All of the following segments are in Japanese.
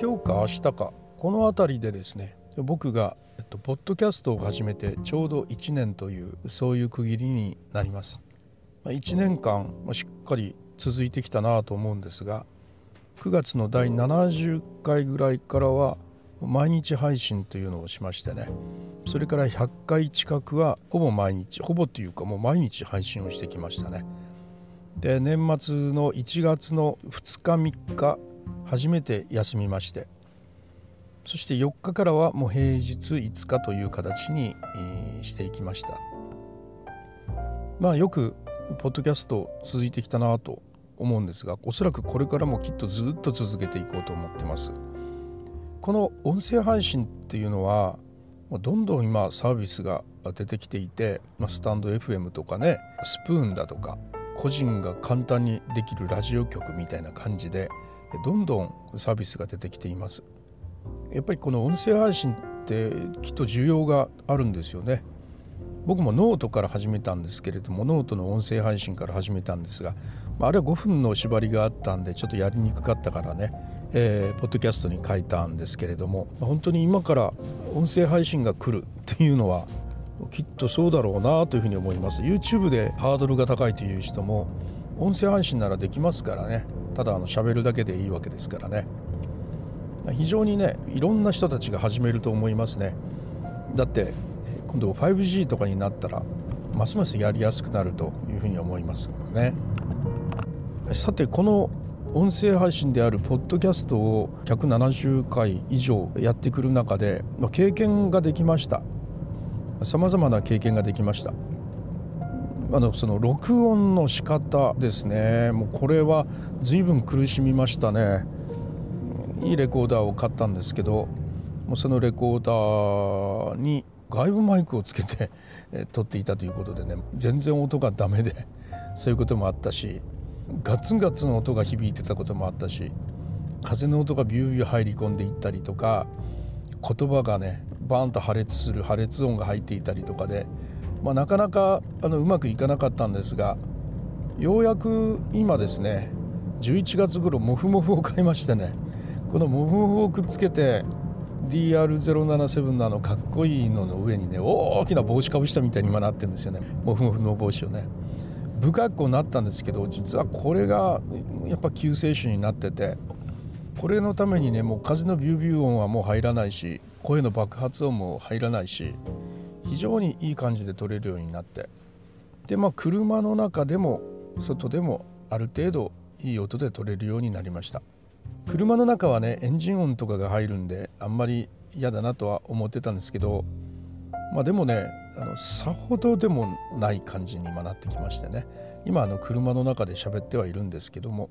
今日か明日かこの辺りでですね僕が、えっと、ポッドキャストを始めてちょうど1年というそういう区切りになります。1年間しっかり続いてきたなと思うんですが9月の第70回ぐらいからは毎日配信というのをしましてねそれから100回近くはほぼ毎日ほぼというかもう毎日配信をしてきましたね。で年末の1月の2日3日初めて休みまして。そして4日からはもう平日5日という形にしていきました。まあよくポッドキャスト続いてきたなと思うんですがおそらくこれからもきっとずっと続けていこうと思ってます。この音声配信っていうのはどんどん今サービスが出てきていてスタンド FM とかねスプーンだとか個人が簡単にできるラジオ局みたいな感じでどんどんサービスが出てきています。やっぱりこの音声配信ってきっと需要があるんですよね。僕もノートから始めたんですけれどもノートの音声配信から始めたんですがあれは5分の縛りがあったんでちょっとやりにくかったからね、えー、ポッドキャストに変えたんですけれども本当に今から音声配信が来るっていうのはきっとそうだろうなというふうに思います。YouTube でハードルが高いという人も音声配信ならできますからね。ただあの喋るだけでいいわけですからね。非常にねいろんな人たちが始めると思いますね。だって今度 5G とかになったらますますやりやすくなるというふうに思いますね。さてこの音声配信であるポッドキャストを170回以上やってくる中で経験ができました。さまざまな経験ができました。あのその録音の仕方ですね。もうこれは随分苦しみましたね。いいレコーダーを買ったんですけどもうそのレコーダーに外部マイクをつけて 撮っていたということでね全然音がダメで そういうこともあったしガツンガツン音が響いてたこともあったし風の音がビュービュー入り込んでいったりとか言葉がねバーンと破裂する破裂音が入っていたりとかで、まあ、なかなかあのうまくいかなかったんですがようやく今ですね11月頃モフモフを買いましてねこのモフモフをくっつけて DR077 のあのかっこいいのの上にね大きな帽子かぶしたみたいに今なってるんですよね。モフモフの帽子をね。不格好になったんですけど実はこれがやっぱ救世主になっててこれのためにねもう風のビュービュー音はもう入らないし声の爆発音も入らないし非常にいい感じで撮れるようになって。でまあ車の中でも外でもある程度いい音で撮れるようになりました。車の中はねエンジン音とかが入るんであんまり嫌だなとは思ってたんですけどまあでもねあのさほどでもない感じに今なってきましてね。今あの車の中で喋ってはいるんですけども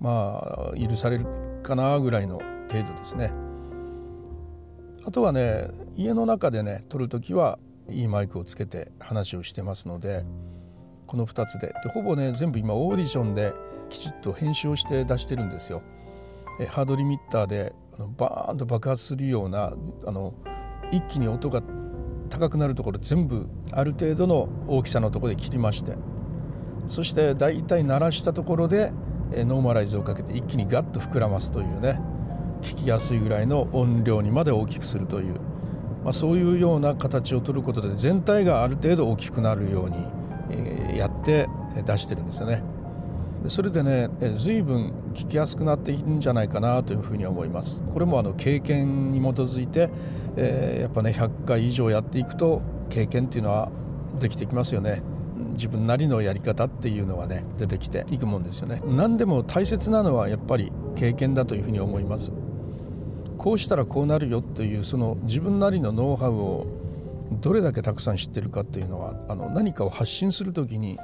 まあ許されるかなぐらいの程度ですね。あとはね家の中でね撮る時はいいマイクをつけて話をしてますのでこの2つで。でほぼね全部今オーディションできちっと編集をして出してるんですよ。えハードリミッターであのバーンと爆発するようなあの一気に音が高くなるところ全部ある程度の大きさのとこで切りまして。そして大体鳴らしたところでノーマライズをかけて一気にガッと膨らますというね聞きやすいぐらいの音量にまで大きくするという、まあ、そういうような形を取ることで全体がある程度大きくなるように、えやって出してるんですよね。それでね随分聞きやすくなっているんじゃないかなというふうに思います。これもあの経験に基づいて、え、やっぱね100回以上やっていくと経験っていうのはできてきますよね。自分なりのやり方っていうのがね出てきていくもんですよね。何でも大切なのはやっぱり経験だというふうに思います。こうしたらこうなるよというその自分なりのノウハウをどれだけたくさん知ってるかっていうのはあの何かを発信する時に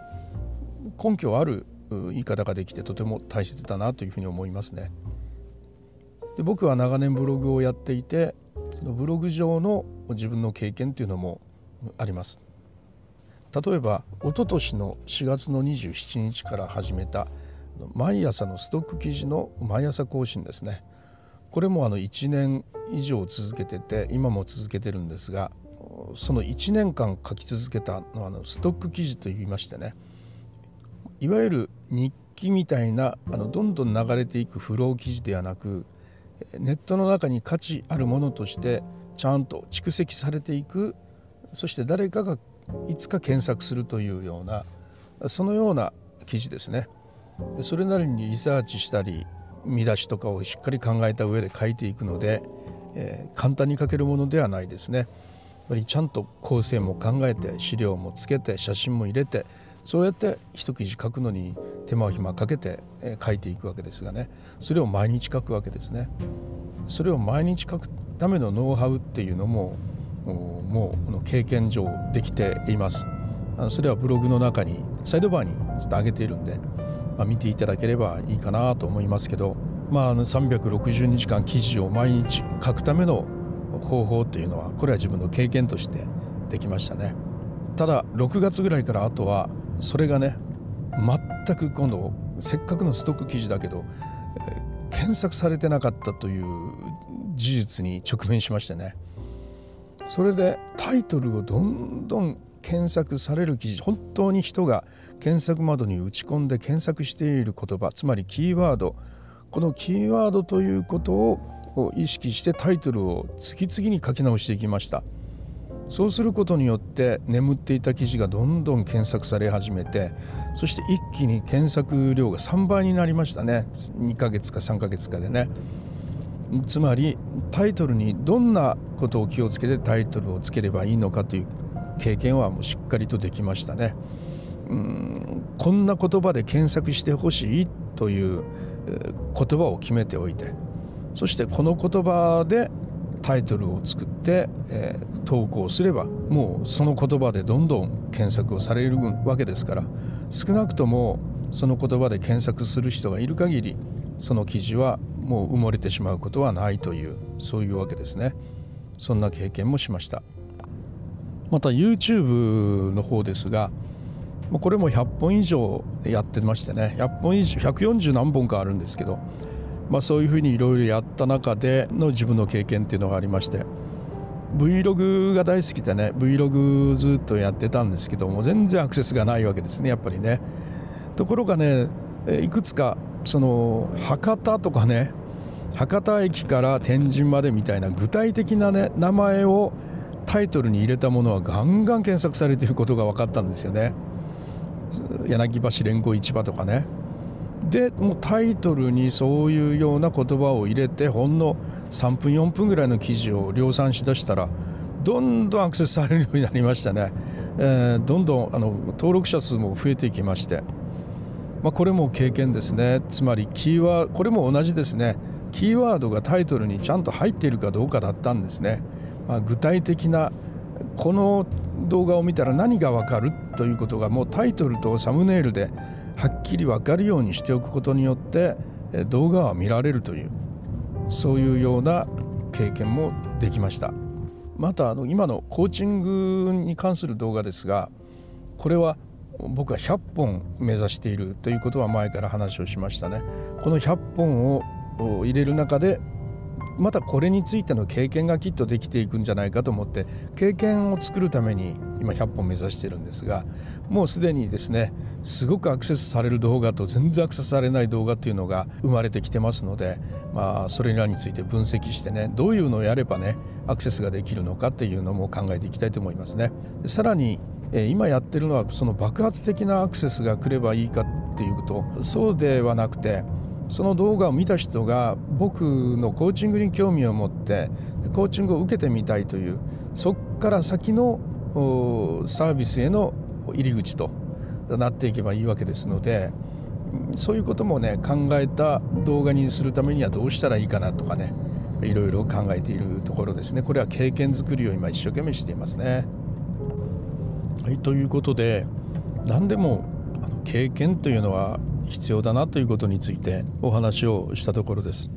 根拠ある言い方ができてとても大切だなというふうに思いますね。で僕は長年ブログをやっていてそのブログ上の自分の経験っていうのもあります。例えば一昨年の4月の27日から始めた毎朝のストック記事の毎朝更新ですねこれもあの1年以上続けてて今も続けてるんですがその1年間書き続けたのはあのストック記事といいましてね。いわゆる日記みたいなあのどんどん流れていくフロー記事ではなくネットの中に価値あるものとしてちゃんと蓄積されていくそして誰かがいつか検索するというようなそのような記事ですね。それなりにリサーチしたり見出しとかをしっかり考えた上で書いていくので、えー、簡単に書けるものではないですね。やっぱりちゃんと構成も考えて資料もつけて写真も入れてそうやって一記事書くのに手間暇かけて書いていくわけですがね。それを毎日書くわけですね。それを毎日書くためのノウハウっていうのももう経験上できています。それはブログの中にサイドバーにちょっと上げているんで、まあ、見ていただければいいかなと思いますけど、まあ、360日間記事を毎日書くための方法っていうのはこれは自分の経験としてできましたね。ただ6月ぐらいからあとはそれがね全く今度せっかくのストック記事だけど、え、検索されてなかったという事実に直面しましてね。それでタイトルをどんどん検索される記事本当に人が検索窓に打ち込んで検索している言葉つまりキーワード。このキーワードということを意識してタイトルを次々に書き直していきました。そうすることによって眠っていた記事がどんどん検索され始めてそして一気に検索量が3倍になりましたね。2ヶ月か3ヶ月かでね。つまりタイトルにどんなことを気をつけてタイトルをつければいいのかという経験はもうしっかりとできましたね。こんな言葉で検索してほしいという言葉を決めておいてそしてこの言葉でタイトルを作って、えー、投稿すればもうその言葉でどんどん検索をされるわけですから少なくともその言葉で検索する人がいる限りその記事はもう埋もれてしまうことはないというそういうわけですね。そんな経験もしました。また YouTube の方ですがこれも100本以上やってましてね。100本以上140何本かあるんですけどまあ、そういうふうにいろいろやった中での自分の経験っていうのがありまして Vlog が大好きでね Vlog ずっとやってたんですけども全然アクセスがないわけですねやっぱりね。ところがねいくつかその博多とかね博多駅から天神までみたいな具体的なね名前をタイトルに入れたものはガンガン検索されていることが分かったんですよね。柳橋連合市場とかね。でもうタイトルにそういうような言葉を入れてほんの3分4分ぐらいの記事を量産しだしたらどんどんアクセスされるようになりましたね、えー、どんどんあの登録者数も増えていきまして、まあ、これも経験ですね。つまりキーワードこれも同じですね。キーワードがタイトルにちゃんと入っているかどうかだったんですね、まあ、具体的なこの動画を見たら何がわかるということがもうタイトルとサムネイルではっきり分かるようにしておくことによって動画は見られるというそういうような経験もできました。またあの今のコーチングに関する動画ですがこれは僕は100本目指しているということは前から話をしましたね。この100本を入れる中でまたこれについての経験がきっとできていくんじゃないかと思って経験を作るために今100本目指してるんですがもうすでにですねすごくアクセスされる動画と全然アクセスされない動画っていうのが生まれてきてますので、まあ、それらについて分析してねどういうのをやればねアクセスができるのかっていうのも考えていきたいと思いますね。さらに今やってるのはその爆発的なアクセスが来ればいいかっていうことそうではなくてその動画を見た人が僕のコーチングに興味を持ってコーチングを受けてみたいというそこから先のサービスへの入り口となっていけばいいわけですのでそういうこともね考えた動画にするためにはどうしたらいいかなとかねいろいろ考えているところですねこれは経験づくりを今一生懸命していますね。はい、ということで何でもあの経験というのは必要だなということについてお話をしたところです。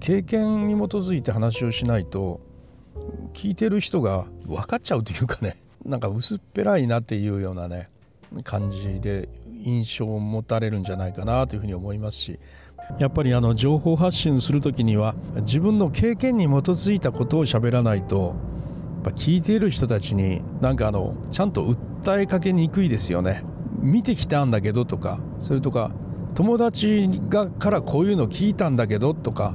経験に基づいて話をしないと聞いてる人が分かっちゃうというかね なんか薄っぺらいなっていうようなね感じで印象を持たれるんじゃないかなというふうに思いますしやっぱりあの情報発信する時には自分の経験に基づいたことを喋らないとやっぱ聞いている人たちになんかあのちゃんと訴訴えかけにくいですよね。見てきたんだけどとかそれとか友達がからこういうの聞いたんだけどとか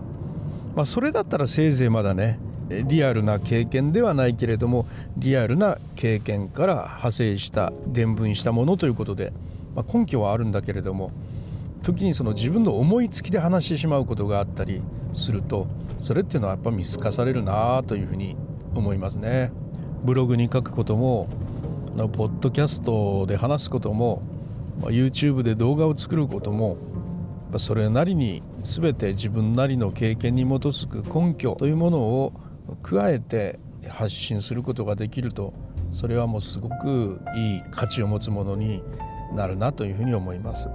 まあ、それだったらせいぜいまだねリアルな経験ではないけれどもリアルな経験から派生した伝聞したものということで、まあ、根拠はあるんだけれども時にその自分の思いつきで話してしまうことがあったりするとそれっていうのはやっぱ見透かされるなというふうに思いますね。ブログに書くことものポッドキャストで話すことも YouTube で動画を作ることもそれなりに全て自分なりの経験に基づく根拠というものを加えて発信することができるとそれはもうすごくいい価値を持つものになるなというふうに思います。